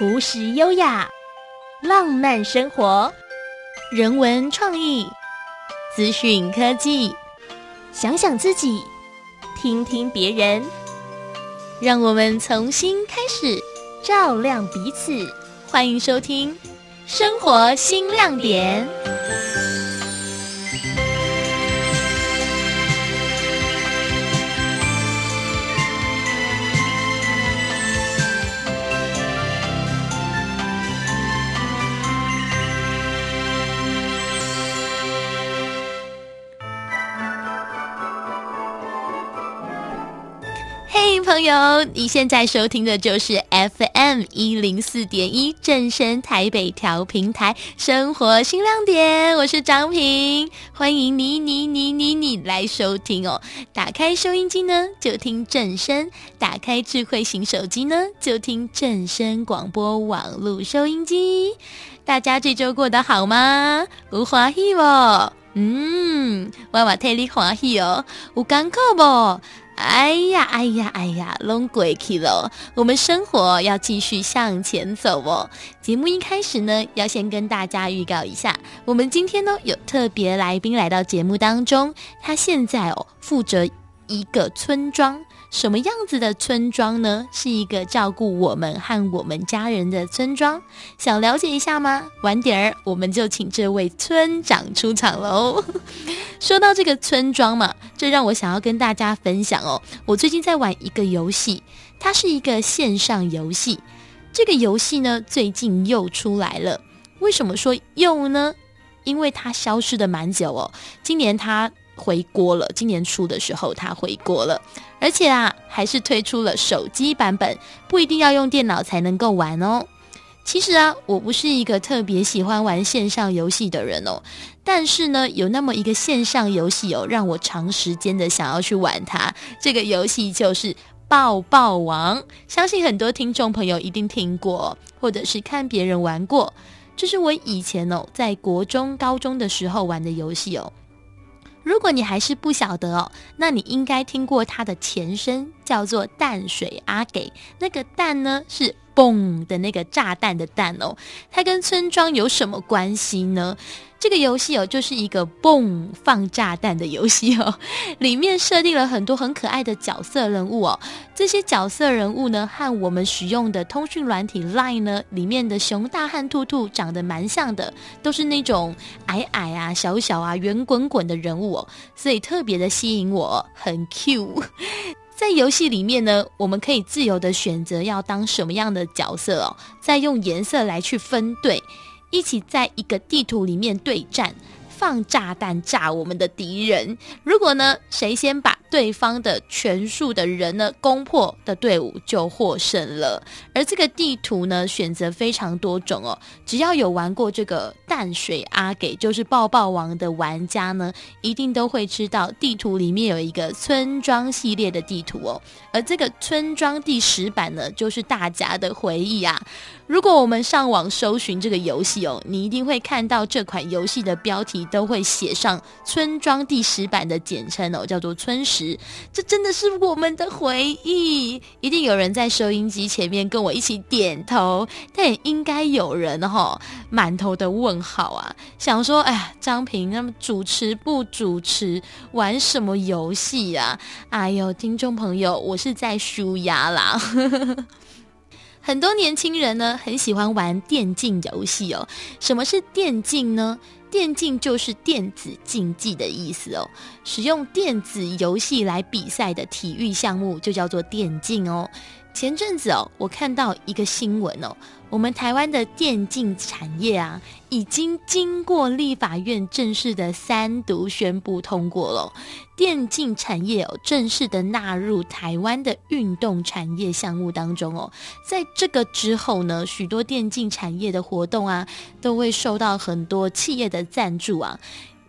朴实优雅，浪漫生活，人文创意，资讯科技，想想自己，听听别人，让我们重新开始，照亮彼此。欢迎收听《生活新亮点》。朋友，你现在收听的就是 FM 一零四点一正声台北调频台生活新亮点，我是张平，欢迎你你你你你来收听哦。打开收音机呢，就听正声；打开智慧型手机呢，就听正声广播网络收音机。大家这周过得好吗？有欢喜不？嗯，我嘛替你欢喜哦。有艰苦不？哎呀，哎呀，哎呀，龙鬼去了。我们生活要继续向前走哦。节目一开始呢，要先跟大家预告一下，我们今天呢有特别来宾来到节目当中，他现在哦负责一个村庄。什么样子的村庄呢？是一个照顾我们和我们家人的村庄。想了解一下吗？晚点儿我们就请这位村长出场喽。说到这个村庄嘛，这让我想要跟大家分享哦。我最近在玩一个游戏，它是一个线上游戏。这个游戏呢，最近又出来了。为什么说又呢？因为它消失的蛮久哦。今年它回国了，今年初的时候它回国了。而且啊，还是推出了手机版本，不一定要用电脑才能够玩哦。其实啊，我不是一个特别喜欢玩线上游戏的人哦。但是呢，有那么一个线上游戏哦，让我长时间的想要去玩它。这个游戏就是爆爆王，相信很多听众朋友一定听过，或者是看别人玩过。这是我以前哦，在国中、高中的时候玩的游戏哦。如果你还是不晓得哦，那你应该听过它的前身，叫做淡水阿给。那个蛋呢，是嘣的那个炸弹的蛋哦。它跟村庄有什么关系呢？这个游戏哦，就是一个蹦放炸弹的游戏哦，里面设定了很多很可爱的角色人物哦。这些角色人物呢，和我们使用的通讯软体 Line 呢里面的熊大和兔兔长得蛮像的，都是那种矮矮啊、小小啊、圆滚滚的人物哦，所以特别的吸引我，很 Q。在游戏里面呢，我们可以自由的选择要当什么样的角色哦，再用颜色来去分队。一起在一个地图里面对战，放炸弹炸我们的敌人。如果呢，谁先把对方的全数的人呢攻破的队伍就获胜了。而这个地图呢，选择非常多种哦。只要有玩过这个淡水阿给，就是爆爆王的玩家呢，一定都会知道地图里面有一个村庄系列的地图哦。而这个村庄第十版呢，就是大家的回忆啊。如果我们上网搜寻这个游戏哦，你一定会看到这款游戏的标题都会写上“村庄第十版”的简称哦，叫做“村十”。这真的是我们的回忆，一定有人在收音机前面跟我一起点头，但也应该有人哈、满头的问号啊，想说：“哎呀，张平，那么主持不主持，玩什么游戏呀？”哎呦，听众朋友，我是在纾压啦。很多年轻人呢，很喜欢玩电竞游戏哦。什么是电竞呢？电竞就是电子竞技的意思哦。使用电子游戏来比赛的体育项目就叫做电竞哦。前阵子哦，我看到一个新闻哦。我们台湾的电竞产业啊，已经经过立法院正式的三读宣布通过了，电竞产业哦正式的纳入台湾的运动产业项目当中哦。在这个之后呢，许多电竞产业的活动啊，都会受到很多企业的赞助啊，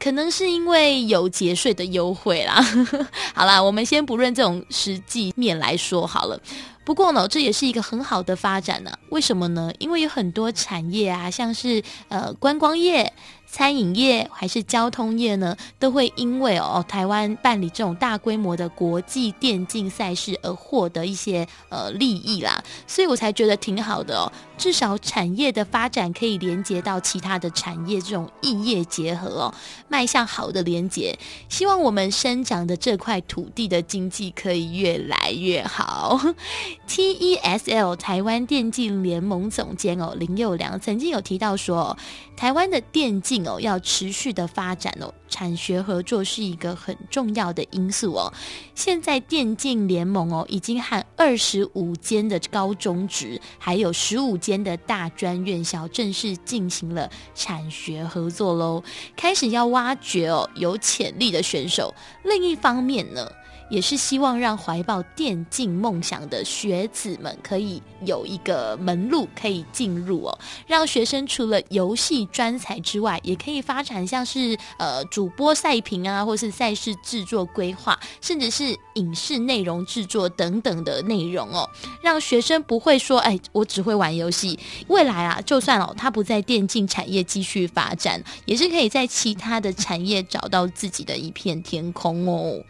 可能是因为有节税的优惠啦。好啦，我们先不论这种实际面来说好了。不过呢，这也是一个很好的发展呢、为什么呢？因为有很多产业啊，像是呃观光业，餐饮业还是交通业呢，都会因为哦台湾办理这种大规模的国际电竞赛事而获得一些呃利益啦，所以我才觉得挺好的哦。至少产业的发展可以连接到其他的产业，这种异业结合哦，迈向好的连接。希望我们生长的这块土地的经济可以越来越好。TESL 台湾电竞联盟总监哦林佑良曾经有提到说，台湾的电竞哦要持续的发展哦，产学合作是一个很重要的因素哦。现在电竞联盟哦已经和二十五间的高中职，还有十五间的大专院校正式进行了产学合作喽，开始要挖掘哦有潜力的选手。另一方面呢，也是希望让怀抱电竞梦想的学子们可以有一个门路可以进入哦，让学生除了游戏专才之外，也可以发展像是呃主播赛评啊，或是赛事制作规划，甚至是影视内容制作等等的内容哦，让学生不会说哎，我只会玩游戏，未来啊，就算哦他不在电竞产业继续发展，也是可以在其他的产业找到自己的一片天空哦。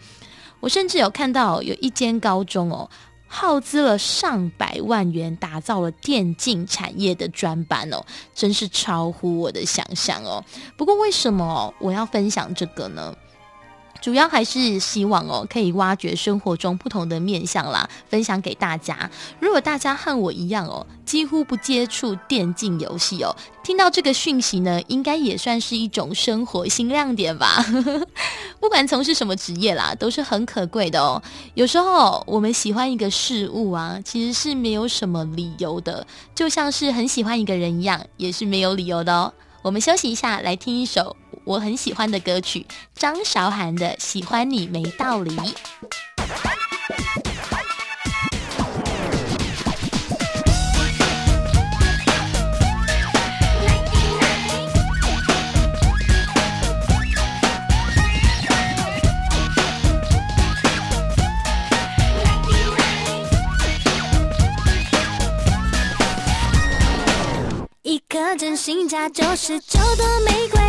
我甚至有看到有一间高中哦，耗资了上百万元打造了电竞产业的专班哦，真是超乎我的想象哦。不过为什么我要分享这个呢？主要还是希望哦，可以挖掘生活中不同的面向啦，分享给大家。如果大家和我一样哦，几乎不接触电竞游戏哦，听到这个讯息呢，应该也算是一种生活新亮点吧。不管从事什么职业啦，都是很可贵的哦。有时候我们喜欢一个事物啊，其实是没有什么理由的，就像是很喜欢一个人一样，也是没有理由的哦。我们休息一下，来听一首我很喜欢的歌曲，张韶涵的《喜欢你没道理》。一颗真心价九十九朵玫瑰，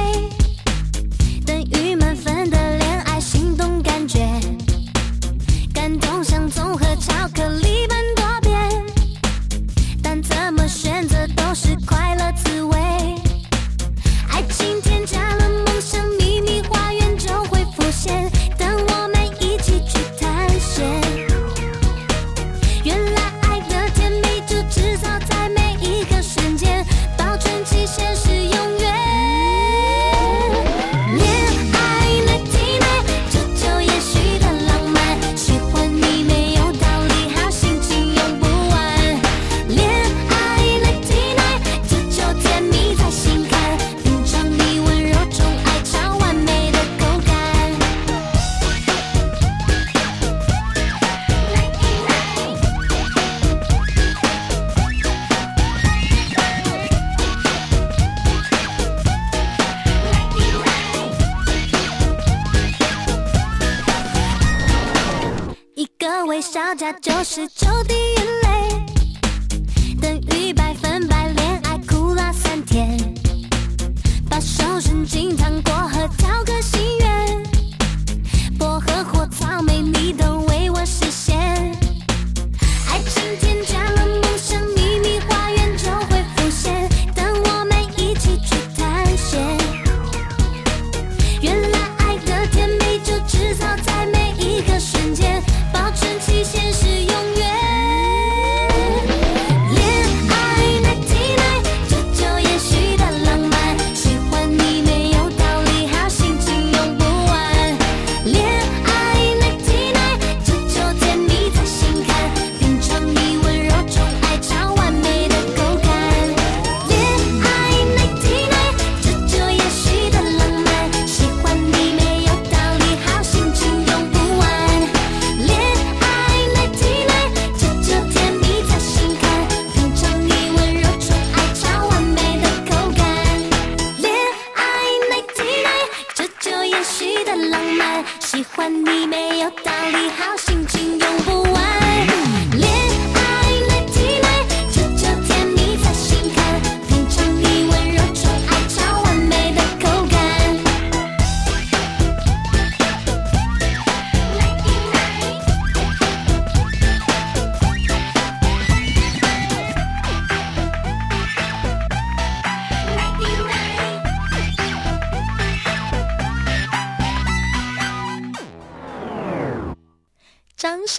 就是九滴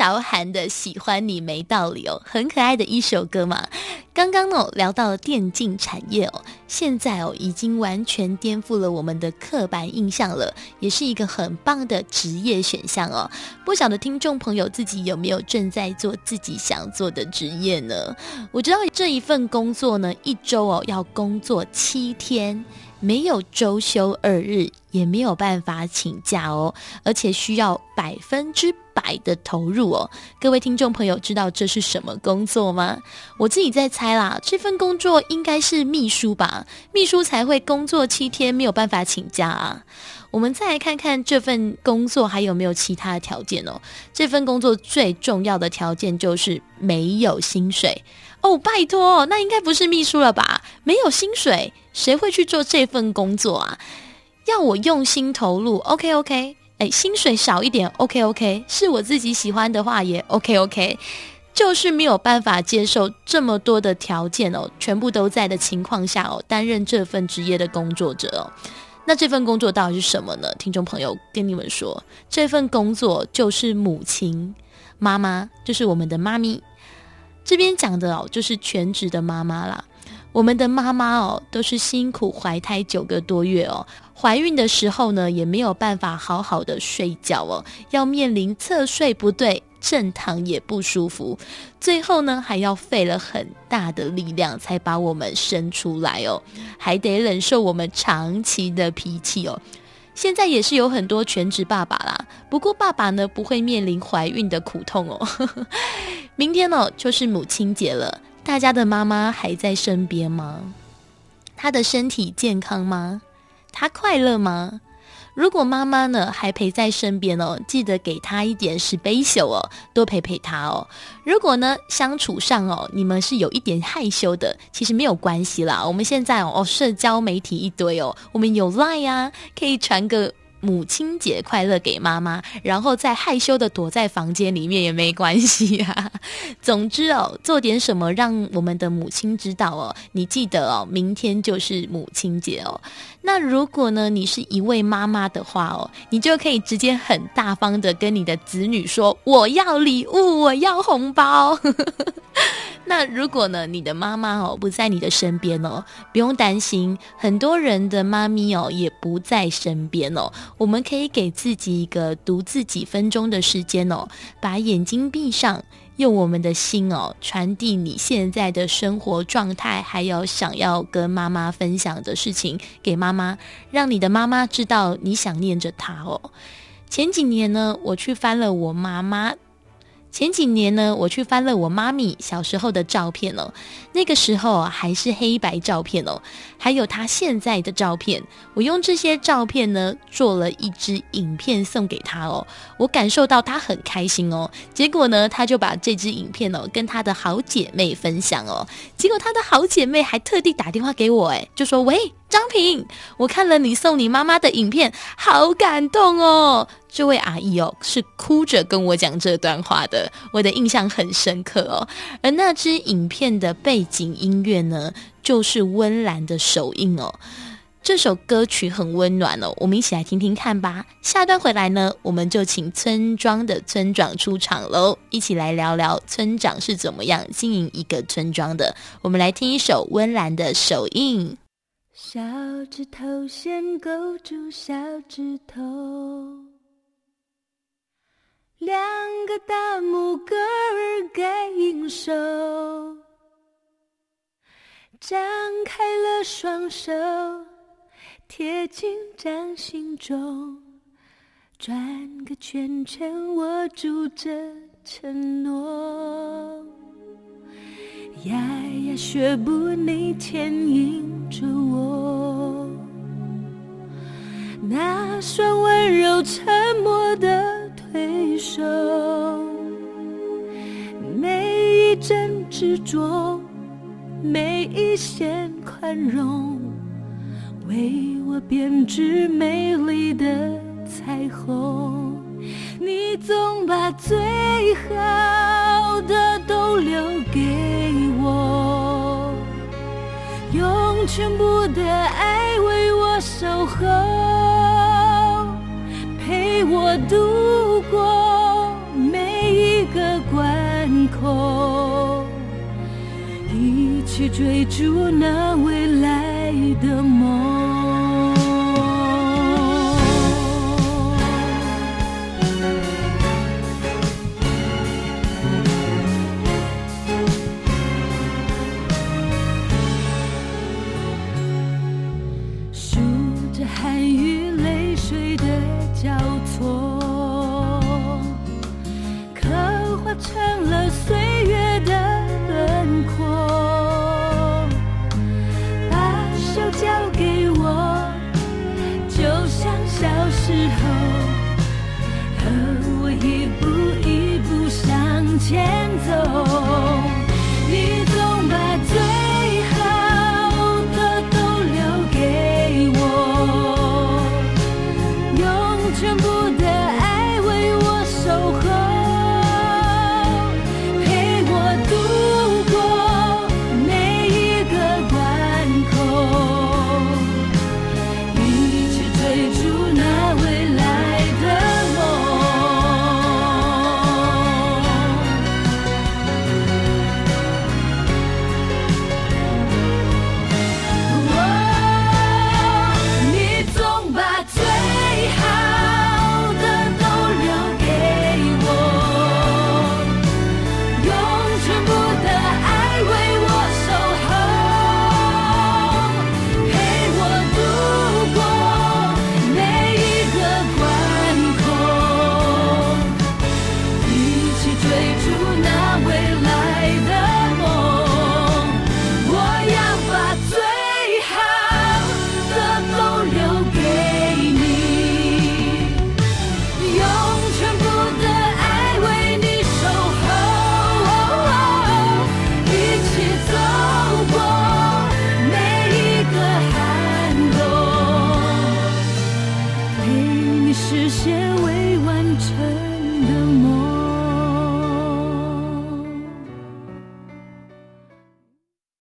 韶涵的《喜欢你没道理》哦，很可爱的一首歌嘛。刚刚哦聊到了电竞产业哦，现在哦已经完全颠覆了我们的刻板印象了，也是一个很棒的职业选项哦。不晓得听众朋友自己有没有正在做自己想做的职业呢？我知道这一份工作呢，一周哦要工作七天。没有周休二日，也没有办法请假哦，而且需要百分之百的投入哦。各位听众朋友，知道这是什么工作吗？我自己在猜啦，这份工作应该是秘书吧？秘书才会工作七天，没有办法请假啊。我们再来看看这份工作还有没有其他的条件哦。这份工作最重要的条件就是没有薪水。哦，拜托，那应该不是秘书了吧？没有薪水，谁会去做这份工作啊？要我用心投入，OK OK，哎，薪水少一点，OK OK，是我自己喜欢的话也 OK OK，就是没有办法接受这么多的条件哦，全部都在的情况下哦，担任这份职业的工作者哦。那这份工作到底是什么呢？听众朋友跟你们说，这份工作就是母亲，妈妈，就是我们的妈咪。这边讲的哦，就是全职的妈妈啦。我们的妈妈哦，都是辛苦怀胎九个多月哦，怀孕的时候呢，也没有办法好好的睡觉哦，要面临侧睡不对，正躺也不舒服，最后呢，还要费了很大的力量才把我们生出来哦，还得忍受我们长期的脾气哦。现在也是有很多全职爸爸啦，不过爸爸呢，不会面临怀孕的苦痛哦。明天哦，就是母亲节了，大家的妈妈还在身边吗？她的身体健康吗？她快乐吗？如果妈妈呢还陪在身边哦，记得给她一点是杯秀哦，多陪陪她哦。如果呢相处上哦，你们是有一点害羞的，其实没有关系啦。我们现在哦，社交媒体一堆哦，我们有 Line 啊，可以传个。母亲节快乐给妈妈，然后再害羞的躲在房间里面也没关系呀、啊。总之哦，做点什么让我们的母亲知道哦。你记得哦，明天就是母亲节哦。那如果呢，你是一位妈妈的话哦，你就可以直接很大方的跟你的子女说：“我要礼物，我要红包。”那如果呢，你的妈妈哦不在你的身边哦，不用担心，很多人的妈咪哦也不在身边哦。我们可以给自己一个独自几分钟的时间哦，把眼睛闭上，用我们的心哦传递你现在的生活状态，还有想要跟妈妈分享的事情给妈妈，让你的妈妈知道你想念着她哦。前几年呢，我去翻了我妈妈。前几年呢，我去翻了我妈咪小时候的照片哦，那个时候还是黑白照片哦，还有她现在的照片，我用这些照片呢做了一支影片送给她哦，我感受到她很开心哦，结果呢，她就把这支影片哦跟她的好姐妹分享哦，结果她的好姐妹还特地打电话给我，诶，就说喂。张平，我看了你送你妈妈的影片，好感动哦！这位阿姨哦，是哭着跟我讲这段话的，我的印象很深刻哦。而那支影片的背景音乐呢，就是温岚的手印哦。这首歌曲很温暖哦，我们一起来听听看吧。下段回来呢，我们就请村庄的村长出场喽，一起来聊聊村长是怎么样经营一个村庄的。我们来听一首温岚的手印。小指头先勾住小指头，两个大拇哥儿该应手，张开了双手，贴近掌心中，转个圈圈握住这承诺，呀呀学步你牵引。着我，那双温柔沉默的推手，每一帧执着，每一线宽容，为我编织美丽的彩虹。你总把最好的都留给我用全部的爱为我守候陪我度过每一个关口一起追逐那未来的梦。前走。